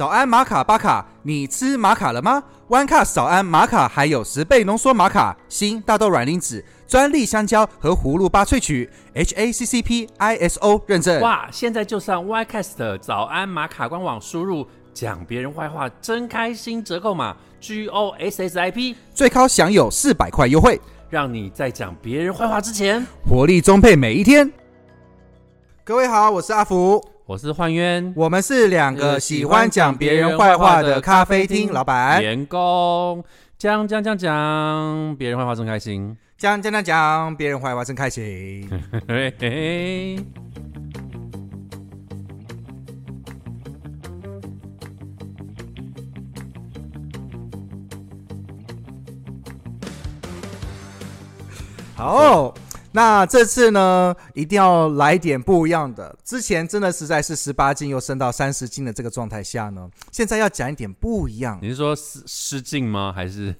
早安玛卡巴卡，你吃玛卡了吗？One Cup 早安玛卡还有十倍浓缩玛卡、新大豆卵磷脂、专利香蕉和葫芦巴萃取，HACCP ISO 认证。哇！现在就上 YCast 的早安玛卡官网，输入讲别人坏话真开心折扣码 G O S S I P，最高享有四百块优惠，让你在讲别人坏话之前，活力充沛每一天。各位好，我是阿福，我是幻渊我们是两个喜欢讲别人坏话的咖啡厅老板。员工，讲讲讲讲别人坏话真开心。讲讲讲讲别人坏话真开心。嘿嘿嘿。好，那这次呢，一定要来点不一样的。之前真的实在是十八斤又升到三十斤的这个状态下呢，现在要讲一点不一样。你是说失失禁吗？还是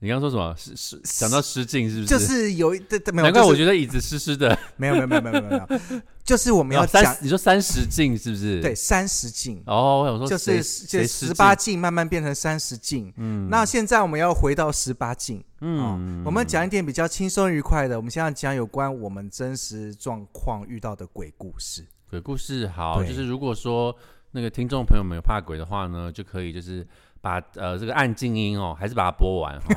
你刚刚说什么？失失讲到失禁是不是？就是有一对对没有，难怪我觉得椅子湿湿的。没有没有没有没有没有，就是我们要讲，你说三十禁是不是？对。三十禁，哦，我想说就是谁就十八禁慢慢变成三十禁。嗯那现在我们要回到十八禁，嗯我们讲一点比较轻松愉快的。我们现在讲有关我们真实状况遇到的鬼故事。鬼故事好，就是如果说那个听众朋友们有怕鬼的话呢，就可以就是把呃这个按静音哦，还是把它播完哈，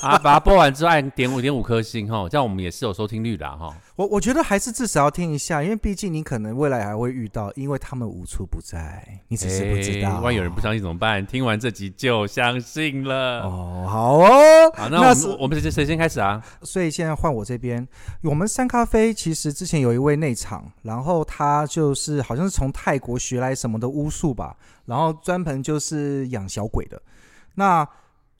啊把它播完之后按点五点五颗星哈，这样我们也是有收听率的啊哈。我我觉得还是至少要听一下，因为毕竟你可能未来还会遇到，因为他们无处不在，你只是不知道。哎万一有人不相信怎么办？听完这集就相信了。哦，好哦。好，那我是们我们谁谁先开始啊？所以现在换我这边，我们三咖啡其实之前有一位内场，然后他就是好像是从泰国学来什么的巫术吧，然后专门就是养小鬼的。那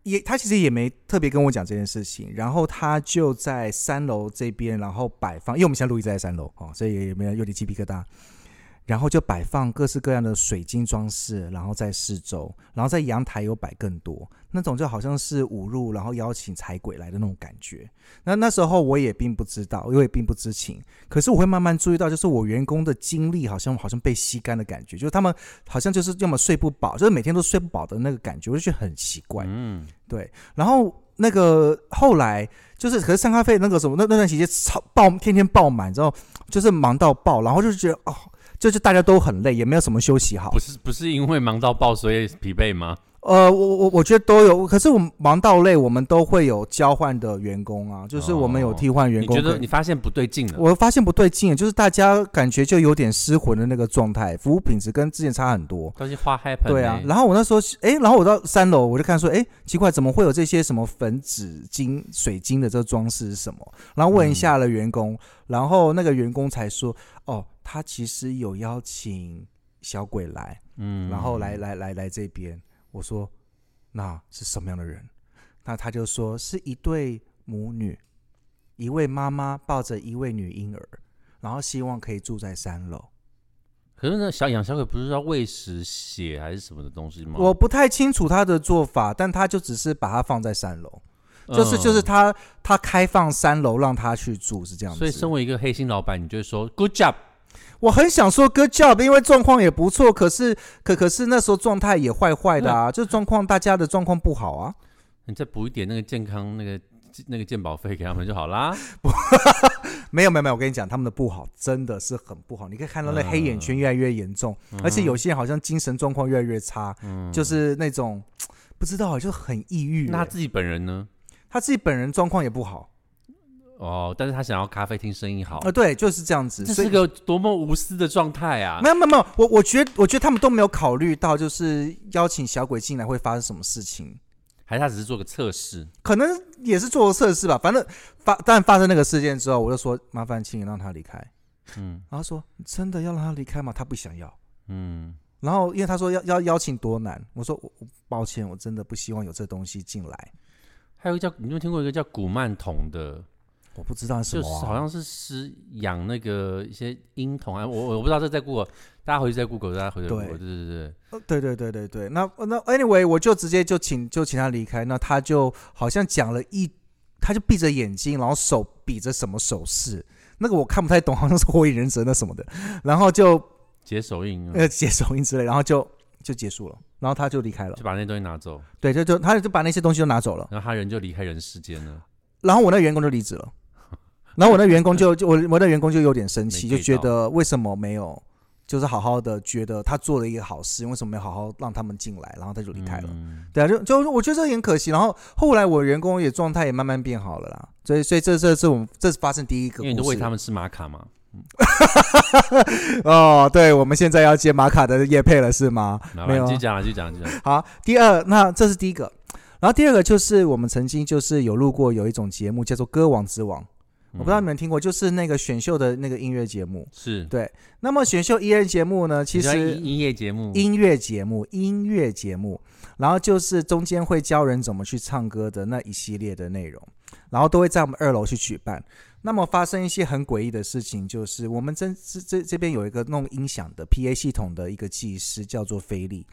也他其实也没特别跟我讲这件事情，然后他就在三楼这边，然后摆放，因为我们现在录音在三楼哦，所以也没有有点鸡皮疙瘩。然后就摆放各式各样的水晶装饰，然后在四周，然后在阳台有摆更多，那种就好像是舞入，然后邀请财鬼来的那种感觉。那那时候我也并不知道，我也并不知情，可是我会慢慢注意到，就是我员工的精力好像好像被吸干的感觉，就是他们好像就是要么睡不饱，就是每天都睡不饱的那个感觉，我就觉得很奇怪。嗯，对，然后那个后来就是，可是上咖啡那个什么那那段时间超爆，天天爆满，之后就是忙到爆，然后就觉得哦，就是大家都很累，也没有什么休息好不。是不是因为忙到爆所以疲惫吗？呃，我我我觉得都有，可是我们忙到累，我们都会有交换的员工啊，就是我们有替换员你觉工可以。得你发现不对劲了？我发现不对劲，就是大家感觉就有点失魂的那个状态，服务品质跟之前差很多。都是花 happen 对啊欸，然后我那时候，哎，然后我到三楼，我就看说，哎，奇怪，怎么会有这些什么粉纸巾、水晶的这个装饰是什么？然后问一下了员工，然后那个员工才说，哦，他其实有邀请小鬼来，嗯然后来来来来这边。我说，那是什么样的人？那他就说是一对母女，一位妈妈抱着一位女婴儿，然后希望可以住在三楼。可是那小养小鬼不是要喂食血还是什么的东西吗？我不太清楚他的做法，但他就只是把它放在三楼，就是嗯就是他他开放三楼让他去住是这样子。所以身为一个黑心老板，你就会说 good job。我很想说 good job，因为状况也不错，可是可可是那时候状态也坏坏的啊，就状况大家的状况不好啊。你再补一点那个健康那个那个健保费给他们就好啦。没有没有没有，我跟你讲，他们的不好真的是很不好，你可以看到那黑眼圈越来越严重，而且有些人好像精神状况越来越差，嗯，就是那种不知道就很抑郁欸。那他自己本人呢？他自己本人状况也不好哦，但是他想要咖啡厅生意好啊、，对，就是这样子。所以这是个多么无私的状态啊！没有没有没有，我我觉得我觉得他们都没有考虑到，就是邀请小鬼进来会发生什么事情。还是他只是做个测试？可能也是做个测试吧，反正发但发生那个事件之后，我就说麻烦请你让他离开。嗯然后说真的要让他离开吗？他不想要。嗯，然后因为他说要要邀请多难，我说我我抱歉，我真的不希望有这东西进来。还有一个叫你有没有听过一个叫古曼童的？我不知道是什么、啊，就是好像是是养那个一些婴童啊，我我我不知道这在 Google，大家回去在 Google，大家回去在 Google，对。对对，呃对对对对对，那那 anyway，我就直接就请就请他离开，那他就好像讲了一，他就闭着眼睛，然后手比着什么手势，那个我看不太懂，好像是火影忍者那什么的，然后就解手印，呃解手印之类，然后就就结束了，然后他就离开了。就。把那东西拿走，对，就就他就把那些东西都拿走了，然后他人就离开人世间了。然后我那员工就离职了，然后我那员工就就我我那员工就有点生气，就觉得为什么没有，就是好好的觉得他做了一个好事，为什么没有好好让他们进来，然后他就离开了。嗯对啊，就就我觉得这很可惜。然后后来我员工也状态也慢慢变好了啦，所以所以这这是我们这是发生第一个因为你都喂他们吃玛卡嘛，哦，对，我们现在要接马卡的叶配了是吗？然没有啊后继续讲了，继续讲，继续讲。好，第二，那这是第一个，然后第二个就是我们曾经就是有录过有一种节目叫做《歌王之王》，我不知道你们听过，就是那个选秀的那个音乐节目。是，对，那么选秀音乐节目呢，其实音音乐节目，音乐节目，音乐节目，然后就是中间会教人怎么去唱歌的那一系列的内容，然后都会在我们二楼去举办。那么发生一些很诡异的事情，就是我们这这这这边有一个弄音响的 PA 系统的一个技师叫做菲利，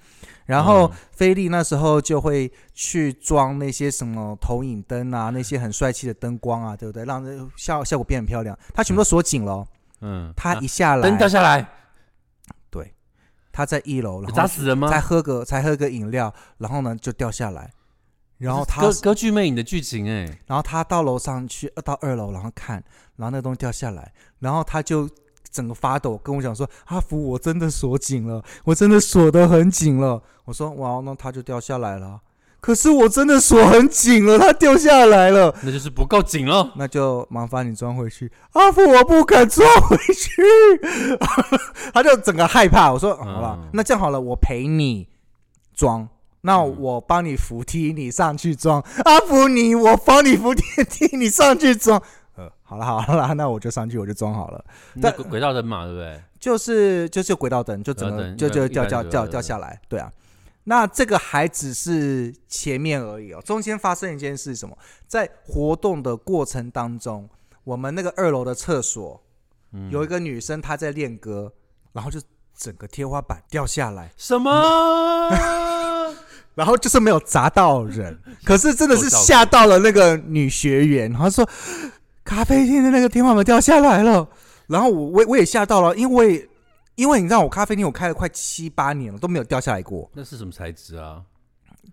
然后嗯菲利那时候就会去装那些什么投影灯啊，那些很帅气的灯光啊，对不对？让这效效果变很漂亮。他全部都锁紧了哦，嗯，他啊一下来，灯掉下来，对他在一楼，然后砸死人吗？才喝个才喝个饮料，然后呢就掉下来，然后他歌歌剧魅影的剧情哎，然后他到楼上去，呃到二楼，然后看，然后那个东西掉下来，然后他就整个发抖，跟我讲说：“阿福，我真的锁紧了，我真的锁得很紧了。”我说：“哇，那他就掉下来了。”可是我真的锁很紧了，它掉下来了，那就是不够紧了。那就麻烦你装回去。阿福，我不敢装回去，他就整个害怕。我说：“好了，嗯那这样好了，我陪你装。”那嗯我帮你扶梯，你上去装。阿福你，我帮你扶电梯，你上去装。呃，好了好了，那我就上去，我就装好了。那轨轨道灯嘛，对不对？就是就是轨道灯，就整个就就掉掉掉掉下来，对啊。那这个还只是前面而已哦，中间发生一件事是什么？在活动的过程当中，我们那个二楼的厕所嗯有一个女生她在练歌，然后就整个天花板掉下来，什么？然后就是没有砸到人，可是真的是吓到了那个女学员，然后说咖啡厅的那个天花板掉下来了，然后我我我也吓到了，因为因为你知道我咖啡厅我开了快七八年了都没有掉下来过，那是什么材质啊？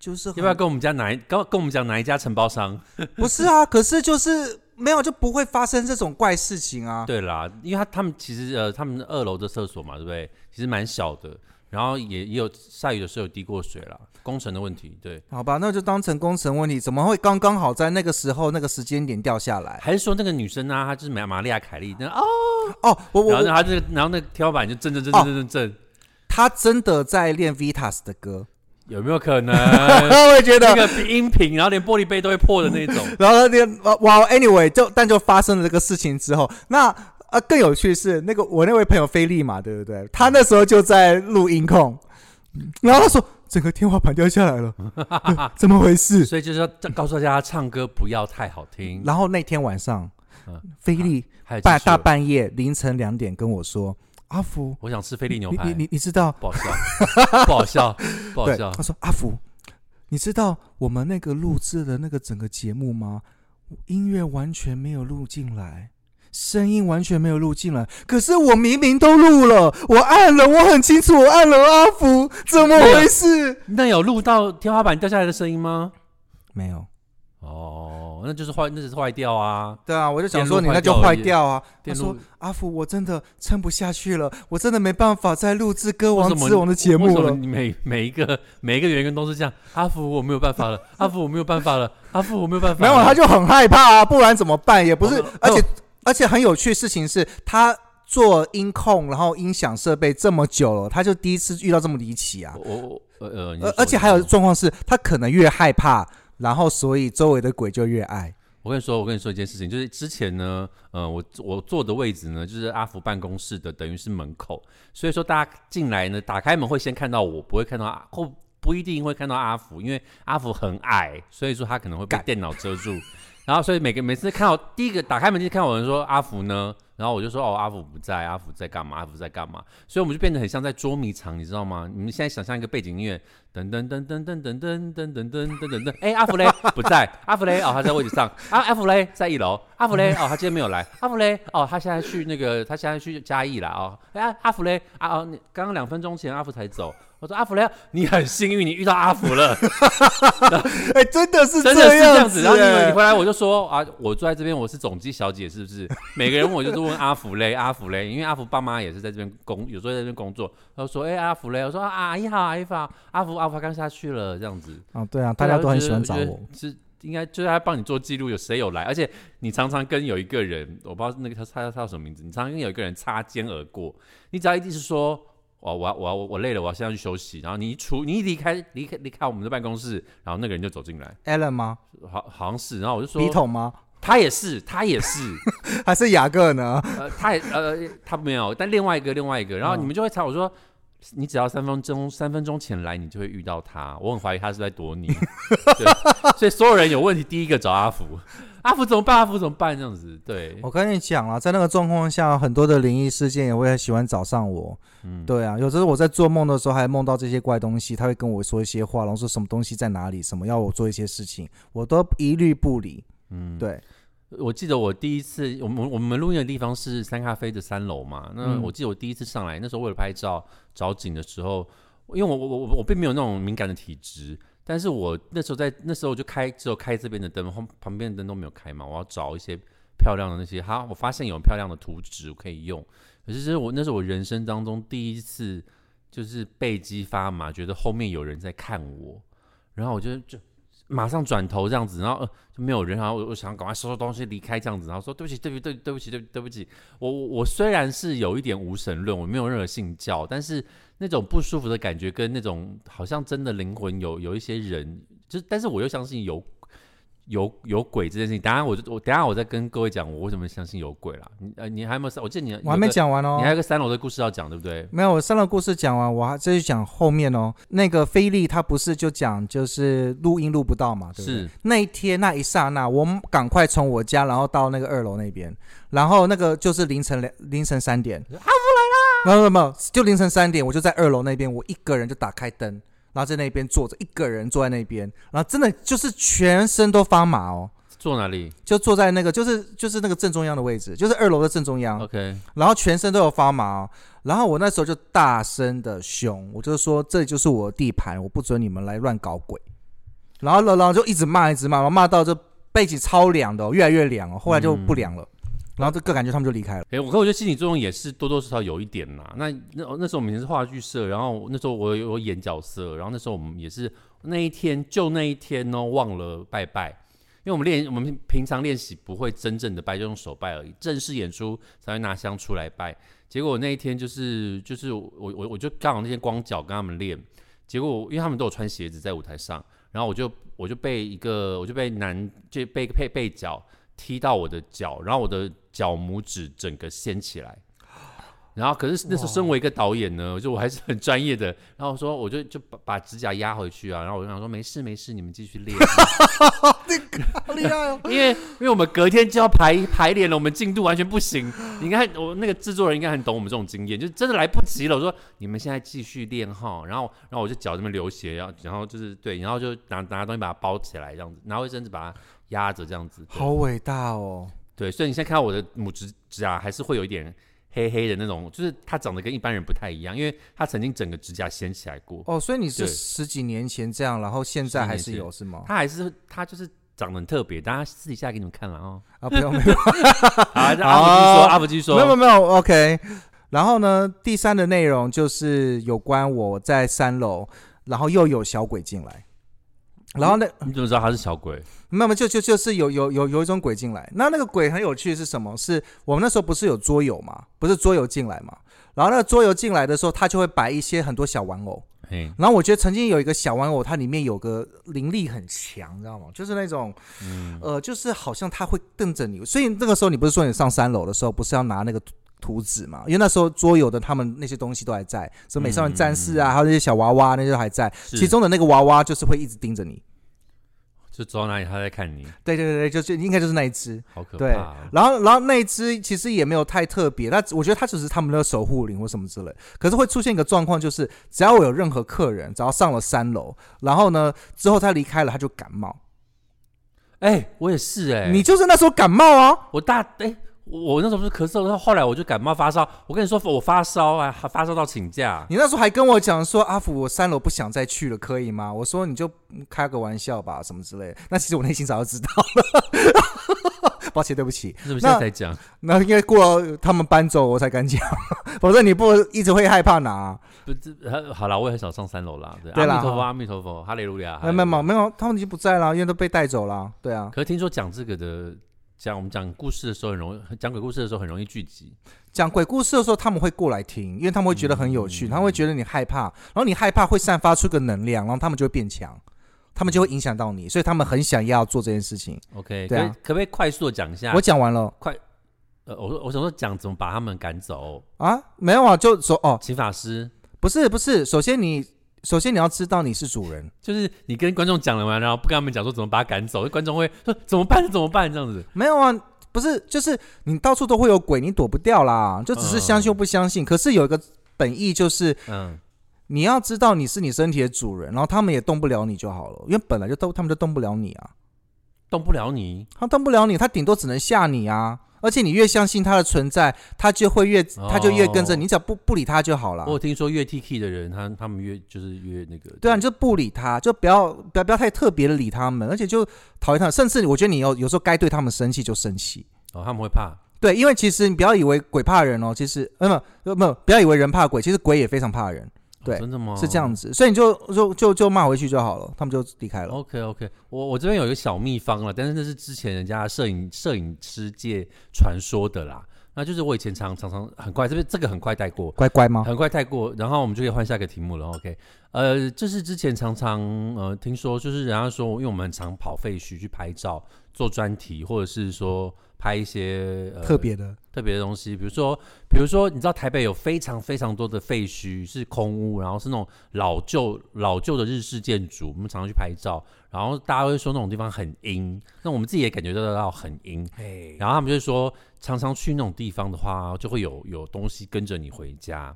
就是要不要跟我们家哪一跟跟我们讲哪一家承包商？不是啊？可是就是没有就不会发生这种怪事情啊。对啦，因为他他们其实呃，他们二楼的厕所嘛，对不对？其实蛮小的，然后也也有下雨的时候有滴过水啦，工程的问题。对，好吧，那就当成工程问题，怎么会刚刚好在那个时候那个时间点掉下来？还是说那个女生啊，她就是玛玛利亚凯莉，那哦，哦，我我我然后她这个，然后那个天花板就震震震震震震震，他真的在练 Vitas 的歌，有没有可能？我也觉得那个音频，然后连玻璃杯都会破的那种。然后那个哇，anyway，就但就发生了这个事情之后，那呃更有趣是那个我那位朋友菲利嘛，对不对？他那时候就在录音控，然后他说整个天花板掉下来了，呃怎么回事？所以就是要告诉大家，唱歌不要太好听。然后那天晚上嗯，菲利半大半夜凌晨两点跟我说：“阿福，我想吃菲力牛你排，你你你知道不好笑，不好笑，不好，笑他。说阿福，你知道我们那个录制的那个整个节目吗？音乐完全没有录进来，声音完全没有录进来。可是我明明都录了，我按了，我很清楚，我按了。阿福，怎么回事？那有录到天花板掉下来的声音吗？没有。哦，那就是坏，那只是坏掉啊。对啊，我就想说你那就坏坏掉啊。他说阿福，我真的撑不下去了，我真的没办法再录制《歌王之王》的节目了。你每每一个每一个员工都是这样，阿福我没有办法了，阿福我没有办法了，阿福我没有办法。没有，他就很害怕啊，不然怎么办？也不是哦，而且而且很有趣的事情是，他做音控，然后音响设备这么久了，他就第一次遇到这么离奇啊！我我呃呃，而而且还有状况是，他可能越害怕，然后所以周围的鬼就越爱。我跟你说，我跟你说一件事情，就是之前呢，呃，我我坐的位置呢，就是阿福办公室的，等于是门口，所以说大家进来呢，打开门会先看到我，不会看到阿或不一定会看到阿福，因为阿福很矮，所以说他可能会被电脑遮住，然后所以每个每次看到第一个打开门就看到有人说阿福呢，然后我就说哦阿福不在，阿福在干嘛？阿福在干嘛？所以我们就变得很像在捉迷藏，你知道吗？你们现在想象一个背景音乐，噔噔噔噔噔噔噔噔噔噔噔噔，哎阿福嘞？不在，阿福嘞？哦他在位置上，啊阿福嘞？在一楼，阿福嘞？哦他今天没有来，阿福嘞？哦他现在去那个他现在去嘉义了哦，哎阿福嘞？啊哦刚刚两分钟前阿福才走。我说阿福雷，你很幸运，你遇到阿福了，哎、真的是真的是这样子。然后你回来我就说啊，我坐在这边，我是总机小姐，是不是？每个人问我就是问阿福嘞，阿福嘞，因为阿福爸妈也是在这边工，有时候在这边工作。他就说，哎、阿福嘞，我说啊阿姨好，阿姨好，阿福阿福刚下去了，这样子。啊，对啊，大家都很喜欢找我。，是应该就是他帮你做记录，有谁有来，而且你常常跟有一个人，我不知道那个他他他叫什么名字，你常常跟有一个人擦肩而过，你只要一定是说。哦，我要我要我累了，我要现在去休息。然后你一出，你一离开离开离开我们的办公室，然后那个人就走进来，，Allen 吗？好好像是。然后我就说，笔筒吗？他也是，他也是，还是雅各呢？呃，他也呃他没有，但另外一个另外一个，然后嗯你们就会猜我说，你只要三分钟三分钟前来，你就会遇到他。我很怀疑他是在躲你，对，所以所有人有问题，第一个找阿福，阿福怎么办？阿福怎么办？这样子，对，我跟你讲了，在那个状况下，很多的灵异事件也会很喜欢找上我。嗯，对啊，有时候我在做梦的时候还梦到这些怪东西，他会跟我说一些话，然后说什么东西在哪里，什么要我做一些事情，我都一律不理。嗯，对，我记得我第一次，我们我们录音的地方是三咖啡的三楼嘛。那嗯我记得我第一次上来，那时候为了拍照找景的时候，因为我我我我并没有那种敏感的体质，但是我那时候在那时候我就开只有开这边的灯，后旁边的灯都没有开嘛。我要找一些漂亮的那些，哈，我发现有漂亮的图纸可以用。可是是我那是我人生当中第一次，就是被激发嘛，觉得后面有人在看我，然后我就就马上转头这样子，然后、呃、就没有人，然后我我想赶快收拾东西离开这样子，然后说对不起，对不起，对对不起，对对不起，我我我虽然是有一点无神论，我没有任何信教，但是那种不舒服的感觉跟那种好像真的灵魂有有一些人，就但是我又相信有。有有鬼这件事情，等下我就我等下我再跟各位讲我为什么相信有鬼啦。你呃你还有没有？我记得你我还没，讲完哦你还。有个三楼的故事要讲，对不对？没有，我三楼故事讲完，我还继续讲后面哦。那个菲利他不是就讲就是录音录不到嘛，对不对？是那一天那一刹那，我们赶快从我家，然后到那个二楼那边，然后那个就是凌晨两凌晨三点，阿福来啦！没有没有没有，就凌晨三点，我就在二楼那边，我一个人就打开灯，然后在那边坐着，一个人坐在那边，然后真的就是全身都发麻哦。坐哪里就坐在那个，就是就是那个正中央的位置，就是二楼的正中央。？OK，然后全身都有发麻、哦，然后我那时候就大声的凶，我就说这里就是我的地盘，我不准你们来乱搞鬼。然后然后就一直骂，一直骂，然后骂到这背脊超凉的、哦，越来越凉哦，后来就不凉了。然后这个感觉他们就离开了。哎、我跟我觉得心理作用也是多多少少有一点啦。那那那时候我们以前是话剧社，然后那时候我有我演角色，然后那时候我们也是那一天就那一天哦，忘了拜拜，因为我们练我们平常练习不会真正的拜，就用手拜而已，正式演出才会拿香出来拜。结果那一天就是就是我我我就刚好那天光脚跟他们练，结果因为他们都有穿鞋子在舞台上，然后我就我就被一个我就被男就被被被脚踢到我的脚，然后我的脚拇指整个掀起来。然后，可是那时候身为一个导演呢，就我还是很专业的。然后我说，我就就把把指甲压回去啊。然后我就想说，没事没事，你们继续练。好厉害哦！因为因为我们隔天就要排排练了，我们进度完全不行。你看我那个制作人应该很懂我们这种经验，就真的来不及了。我说你们现在继续练哈，然后然后我就脚这边流血，然后然后就是对，然后就拿拿东西把它包起来，这样子，拿卫生纸把它压着，这样子。好伟大哦！对，所以你现在看到我的拇指指甲还是会有一点黑黑的那种，就是它长得跟一般人不太一样，因为它曾经整个指甲掀起来过，哦，所以你是对十几年前这样，然后现在还是有是吗？它还是它就是长得很特别，大家私底下给你们看了哦。啊，不用 不用，好，那阿福继续说，阿福继续说，没有没有没有，OK。然后呢，第三的内容就是有关我在三楼，然后又有小鬼进来，然后那你怎么知道他是小鬼？那么就就就是有有有有一种鬼进来，那那个鬼很有趣是什么？是我们那时候不是有桌游嘛，不是桌游进来嘛，然后那个桌游进来的时候，他就会摆一些很多小玩偶，嘿，然后我觉得曾经有一个小玩偶，它里面有个灵力很强，你知道吗？就是那种，嗯，呃，就是好像它会瞪着你，所以那个时候你不是说你上三楼的时候不是要拿那个图图纸嘛？因为那时候桌游的他们那些东西都还在，什么美少女战士啊，还有那些小娃娃那些都还在，其中的那个娃娃就是会一直盯着你。就走到哪里他在看你，对对对对，就是应该就是那一只。好可对怕哦。然后，然后那一只其实也没有太特别，它我觉得它只是他们的守护灵或什么之类。可是会出现一个状况，就是只要我有任何客人，只要上了三楼，然后呢之后他离开了，他就感冒。哎，我也是哎，你就是那时候感冒啊？我大哎，我我那时候不是咳嗽，后来我就感冒发烧。我跟你说，我发烧啊，还发烧到请假。你那时候还跟我讲说，阿福，我三楼不想再去了，可以吗？我说你就开个玩笑吧，什么之类的。那其实我内心早就知道了，抱歉，对不起。是不是现在才讲？那应该过了他们搬走我才敢讲，否则你不一直会害怕拿。不，这好了，我也很少上三楼啦。对，对啦阿弥陀佛，阿弥陀佛，哈利路亚。没有没有没有，他们已经不在了，因为都被带走了。对啊，可是听说讲这个的，讲我们讲故事的时候很容易，讲鬼故事的时候很容易聚集。讲鬼故事的时候，他们会过来听，因为他们会觉得很有趣，他们会觉得你害怕，然后你害怕会散发出个能量，然后他们就会变强，他们就会影响到你，所以他们很想要做这件事情。OK，对啊可可不可以快速的讲一下？我讲完了快呃，我说我想说讲怎么把他们赶走。啊，没有啊，就说哦，请法师，不是不是，首先你首先你要知道你是主人，就是你跟观众讲了完，然后不跟他们讲说怎么把他赶走，观众会说怎么办怎么办这样子。没有啊，不是，就是你到处都会有鬼，你躲不掉啦，就只是相信或不相信。可是有一个本意就是嗯，你要知道你是你身体的主人，然后他们也动不了你就好了，因为本来就都他们就动不了你啊，动不了你。他动不了你，他顶多只能吓你啊。而且你越相信他的存在，他就会越他就越跟着你，你只要不不理他就好了我。有听说越 T K 的人，他他们越就是越那个。对啊，你就不理他，就不要不要不要太特别的理他们，而且就讨厌他们，甚至我觉得你有有时候该对他们生气就生气。哦，他们会怕。对，因为其实你不要以为鬼怕人哦，其实呃不不不要以为人怕鬼，其实鬼也非常怕人，对哦真的吗？是这样子，所以你就就就就骂回去就好了，他们就离开了。OK OK，我我这边有一个小秘方了，但是那是之前人家摄影摄影师界传说的啦。那就是我以前常常常很快，这边这个很快带过，乖乖吗？很快带过，然后我们就可以换下一个题目了。OK，呃，就是之前常常呃听说，就是人家说，因为我们很常跑废墟去拍照、做专题，或者是说拍一些、呃、特别的，特别的东西，比如说，比如说，你知道台北有非常非常多的废墟是空屋，然后是那种老旧老旧的日式建筑，我们常常去拍照，然后大家会说那种地方很阴，那我们自己也感觉得到很阴，哎，然后他们就说，常常去那种地方的话，就会有有东西跟着你回家。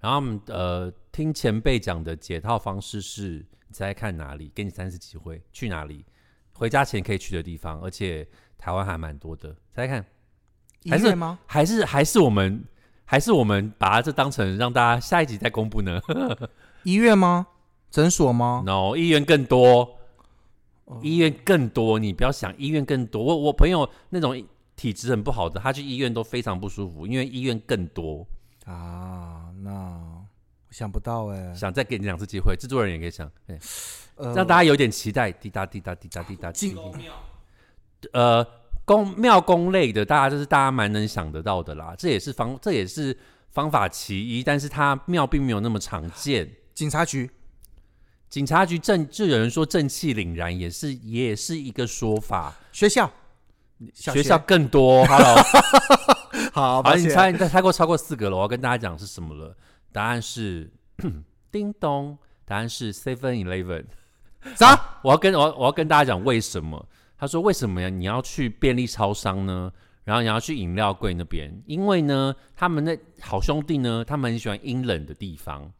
然后他们呃，听前辈讲的解套方式是，你猜猜看哪里？给你三次机会，去哪里？回家前可以去的地方，而且台湾还蛮多的。猜猜看，医还是院吗？还是还是我们还是我们把这当成让大家下一集再公布呢 医院吗？诊所吗？？No，医院更多，哦医院更多。你不要想医院更多，我我朋友那种体质很不好的，他去医院都非常不舒服，因为医院更多。啊，那我想不到哎，想再给你两次机会，制作人也可以想，对，呃让大家有点期待。滴答滴答滴答滴答，进滴滴呃，宫庙宫类的，大家就是大家蛮能想得到的啦。这也是方，这也是方法其一，但是它庙并没有那么常见。警察局警察局正，就有人说正气凛然，也是也是一个说法。学校小学校更多，Hello，好，好，抱歉你猜，你猜过超过四个了，我要跟大家讲是什么了。答案是叮咚，答案是 Seven Eleven。啥？我要跟我要我要跟大家讲为什么？他说为什么呀？你要去便利超商呢？然后你要去饮料柜那边，因为呢，他们那好兄弟呢，他们很喜欢阴冷的地方。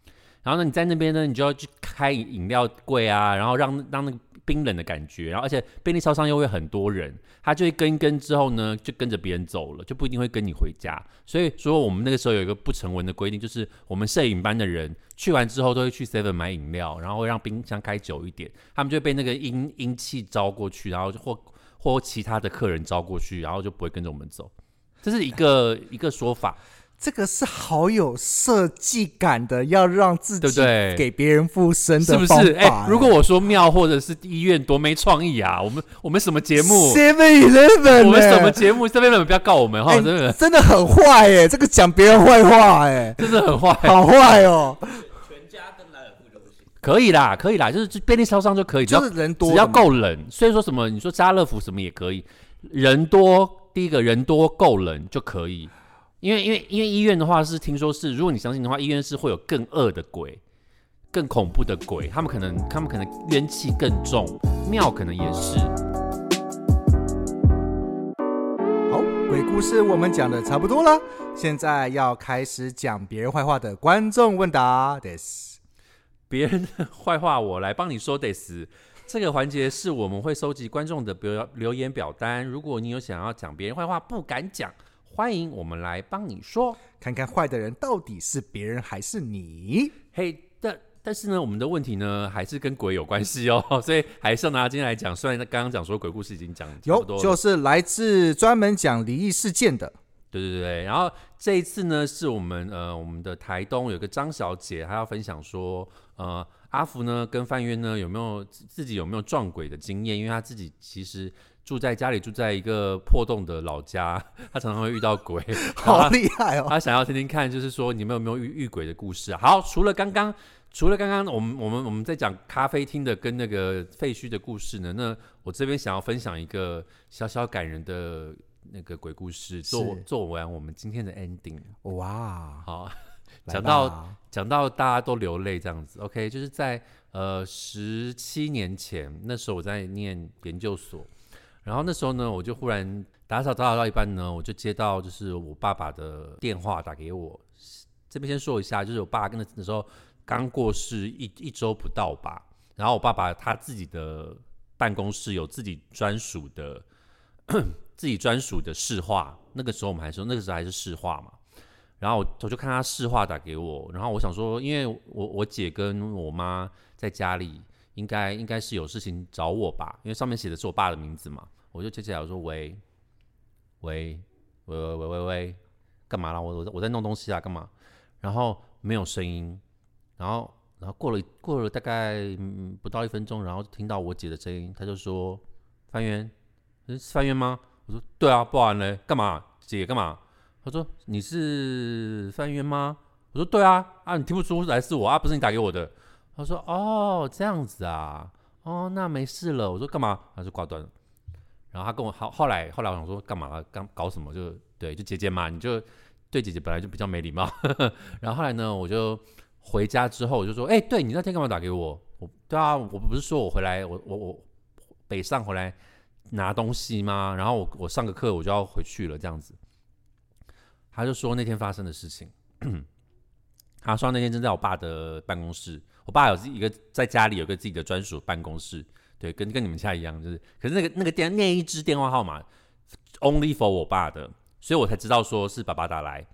然后呢，你在那边呢，你就要去开饮料柜啊，然后让让那个冰冷的感觉，然后而且便利超商又会很多人，他就会跟一跟之后呢，就跟着别人走了，就不一定会跟你回家。所以说，我们那个时候有一个不成文的规定，就是我们摄影班的人去完之后都会去 Seven 买饮料，然后让冰箱开久一点，他们就被那个阴阴气招过去，然后就或或其他的客人招过去，然后就不会跟着我们走。这是一个一个说法，这个是好有设计感的，要让自己对不对给别人附身是不是？哎、法。如果我说庙或者是医院多没创意啊！我们我们什么节目？Seven Eleven，我们什么节目？这边人不要告我们哈，哎真的真的很坏哎，这个讲别人坏话哎，真的很坏。好坏哦，可以啦，可以啦，就是就便利超商就可以，只要就是人多只要够冷。所以说什么，你说家乐福什么也可以，人多，第一个人多够冷就可以。因为因为因为医院的话是听说是，如果你相信的话，医院是会有更恶的鬼、更恐怖的鬼，他们可能他们可能冤气更重，庙可能也是。好，鬼故事我们讲的差不多了，现在要开始讲别人坏话的观众问答 this。别人的坏话我来帮你说得死。这个环节是我们会收集观众的留留言表单。如果你有想要讲别人坏话不敢讲，欢迎我们来帮你说。看看坏的人到底是别人还是你。嘿，但但是呢，我们的问题呢，还是跟鬼有关系哦，所以还是要拿今天来讲。虽然刚刚讲说鬼故事已经讲差有就是来自专门讲灵异事件的。对对对，然后这一次呢，是我们呃我们的台东有个张小姐，她要分享说，呃阿福呢跟范渊呢有没有自自己有没有撞鬼的经验？因为她自己其实住在家里住在一个破洞的老家，他常常会遇到鬼，好厉害哦！他想要听听看，就是说你们有没有遇遇鬼的故事啊？好，除了刚刚。除了刚刚我们我们我们在讲咖啡厅的跟那个废墟的故事呢，那我这边想要分享一个小小感人的那个鬼故事，做做完我们今天的 ending。哇，好，来讲到吧讲到大家都流泪这样子，OK，就是在呃十七年前，那时候我在念研究所，然后那时候呢，我就忽然打扫打扫到一半呢，我就接到就是我爸爸的电话打给我，这边先说一下，就是我爸跟那那时候刚过世一一周不到吧，然后我爸爸他自己的办公室有自己专属的 自己专属的市话，那个时候我们还说那个时候还是市话嘛。然后我我就看他市话打给我，然后我想说，因为我我姐跟我妈在家里，应该应该是有事情找我吧，因为上面写的是我爸的名字嘛，我就接起来我说喂喂喂喂喂喂喂，干嘛啦？我我我在弄东西啊，干嘛？然后没有声音，然后然后过了过了大概、不到一分钟，然后听到我姐的声音，她就说范渊，是范渊吗？我说对啊，不然嘞，干嘛？姐干嘛？他说你是范渊吗？我说对啊，啊你听不出来是我啊，不是你打给我的。他说哦这样子啊，哦那没事了。我说干嘛？他就挂断了。然后他跟我好后来后来我想说干嘛？刚搞什么？就对，就姐姐嘛，你就对姐姐本来就比较没礼貌。然后后来呢，我就回家之后我就说，哎、对你那天干嘛打给我？我对啊，我不是说我回来，我我我北上回来拿东西吗？然后我我上个课我就要回去了，这样子。他就说那天发生的事情。他说那天正在我爸的办公室，我爸有自一个在家里有个自己的专属办公室，对，跟跟你们家一样，就是，可是那个那个电那一支电话号码 only for 我爸的，所以我才知道说是爸爸打来。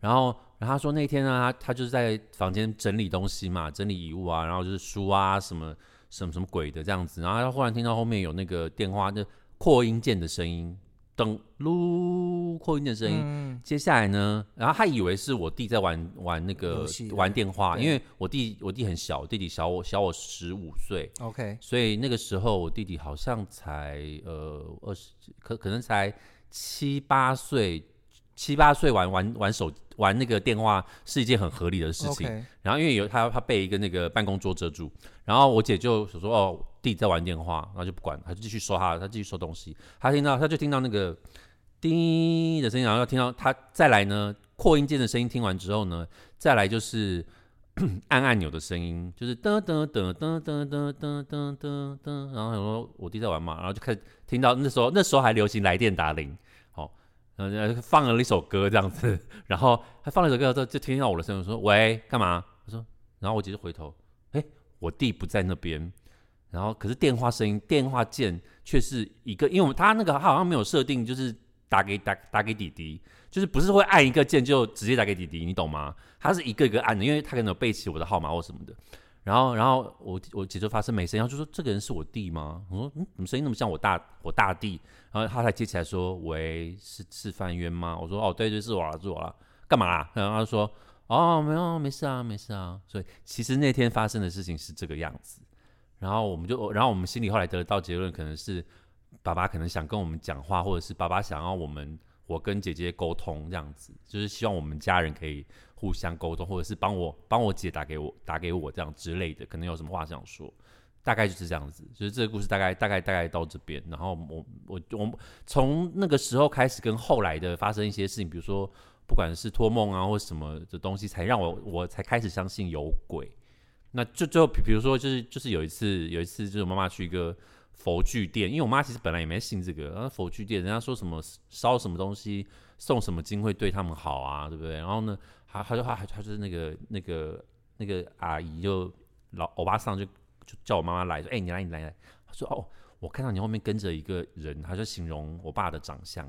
然后，然后他说那天呢，他他就是在房间整理东西嘛，整理遗物啊，然后就是书啊什么什么什么鬼的这样子。然后他忽然听到后面有那个电话的扩音键的声音，噔噜扩音的声音。嗯，接下来呢，然后他以为是我弟在玩玩那个玩电话，因为我弟我弟很小，我弟弟小我小我十五岁，OK，所以那个时候我弟弟好像才呃二十，可可能才七八岁，七八岁玩玩玩手玩那个电话是一件很合理的事情。然后因为有他他被一个那个办公桌遮住，然后我姐就说说哦弟在玩电话，然后就不管，他就继续收他，他继续收东西，他听到他就听到那个叮的声音，然后要听到他再来呢扩音键的声音，听完之后呢，再来就是按按钮的声音，就是噔噔噔噔噔噔噔噔噔噔，然后他说我弟在玩嘛，然后就开始听到那时候那时候还流行来电打铃，好、然后放了一首歌这样子，然后他放了一首歌之后，就听到我的声音，说喂干嘛？我说，然后我姐就回头，哎，我弟不在那边，然后可是电话声音电话键却是一个，因为他那个他好像没有设定，就是打给打打给弟弟，就是不是会按一个键就直接打给弟弟，你懂吗？他是一个一个按的，因为他可能有背起我的号码或什么的。然后，然后我我姐就发生没声，然后就说这个人是我弟吗？我说嗯，怎么声音那么像我大我大弟？然后他才接起来说喂，是是范渊吗？我说哦，对对，是我了，是我了，干嘛？然后他说哦，没有，没事啊，没事啊。所以其实那天发生的事情是这个样子。然后我们就，然后我们心里后来得到结论，可能是爸爸可能想跟我们讲话，或者是爸爸想要我们我跟姐姐沟通这样子，就是希望我们家人可以互相沟通，或者是帮我帮我姐打给我打给我这样之类的，可能有什么话想说。大概就是这样子，就是这个故事大概大概大概到这边，然后我我我从那个时候开始跟后来的发生一些事情，比如说不管是托梦啊或什么的东西，才让我我才开始相信有鬼。那就最后比比如说就是就是有一次有一次就是我妈妈去一个佛具店，因为我妈其实本来也没信这个，然后佛具店人家说什么烧什么东西送什么金会对他们好啊，对不对？然后呢，她她就她她就是那个那个那个阿姨就老欧巴桑就就叫我妈妈来说，哎、你来你来来，她说哦，我看到你后面跟着一个人，她就形容我爸的长相。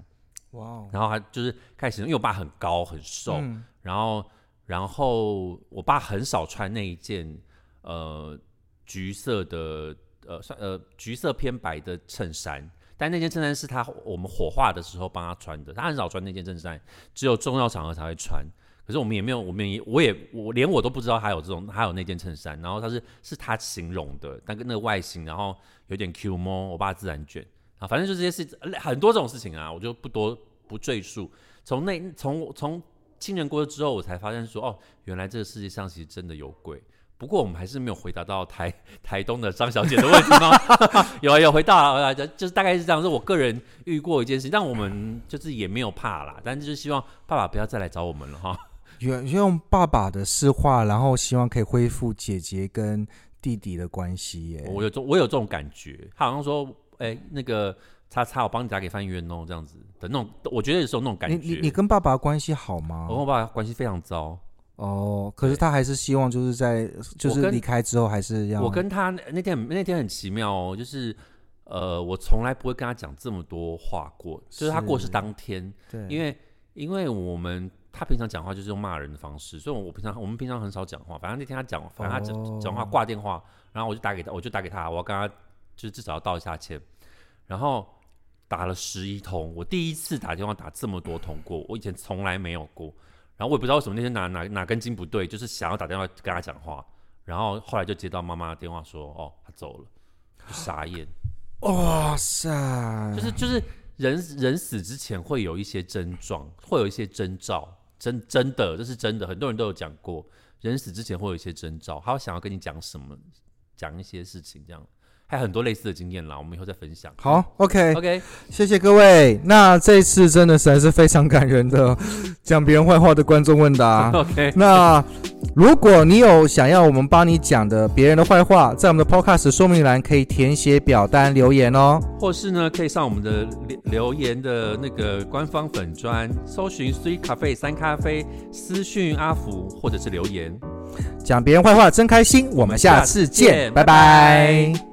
哇哦，然后她就是开始，因为我爸很高很瘦，嗯然后然后我爸很少穿那一件呃橘色的呃算呃橘色偏白的衬衫，但那件衬衫是他我们火化的时候帮他穿的，他很少穿那件衬衫，只有重要场合才会穿。可是我们也没有，我们也我也我连我都不知道他有这种，他有那件衬衫，然后他是是他形容的，那个那个外形，然后有点 Q 摸，我爸自然卷啊，反正就这些事很多这种事情啊，我就不多不赘述。从那从从亲人过世之后，我才发现说，哦，原来这个世界上其实真的有鬼。不过我们还是没有回答到台 台东的张小姐的问题吗？有啊有回答了，就就是大概是这样。是我个人遇过一件事情，但我们就是也没有怕啦，但就是希望爸爸不要再来找我们了哈。用用爸爸的诗话，然后希望可以恢复姐姐跟弟弟的关系耶。我有这我有这种感觉，他好像说，哎、那个叉叉，我帮你打给范员哦，这样子的那种，我觉得有时候那种感觉。你你你跟爸爸关系好吗我？跟我爸关系非常糟，哦，可是他还是希望就是在就是离开之后还是要我跟他那天那天很奇妙哦，就是呃，我从来不会跟他讲这么多话过，就是他过世是当天，对，因为因为我们他平常讲话就是用骂人的方式，所以我平常我们平常很少讲话。反正那天他讲，反正他讲哦讲话挂电话，然后我就打给他，我就打给他，我要跟他就是至少要道一下歉。然后打了十一通，我第一次打电话打这么多通过，我以前从来没有过。然后我也不知道为什么那天哪哪哪根筋不对，就是想要打电话跟他讲话，然后后来就接到妈妈的电话说，哦，他走了，就傻眼。哇塞，就是就是人人死之前会有一些症状，会有一些征兆，真真的这是真的，很多人都有讲过，人死之前会有一些征兆，他会想要跟你讲什么，讲一些事情这样，还有很多类似的经验啦，我们以后再分享。好，OK，，OK，谢谢各位。那这次真的实在是非常感人的 讲别人坏话的观众问答。OK，那如果你有想要我们帮你讲的别人的坏话，在我们的 Podcast 说明栏可以填写表单留言哦。或是呢，可以上我们的留留言的那个官方粉砖，搜寻 Three Cafe 三咖啡，私讯阿福或者是留言。讲别人坏话真开心，我们下次见，拜拜拜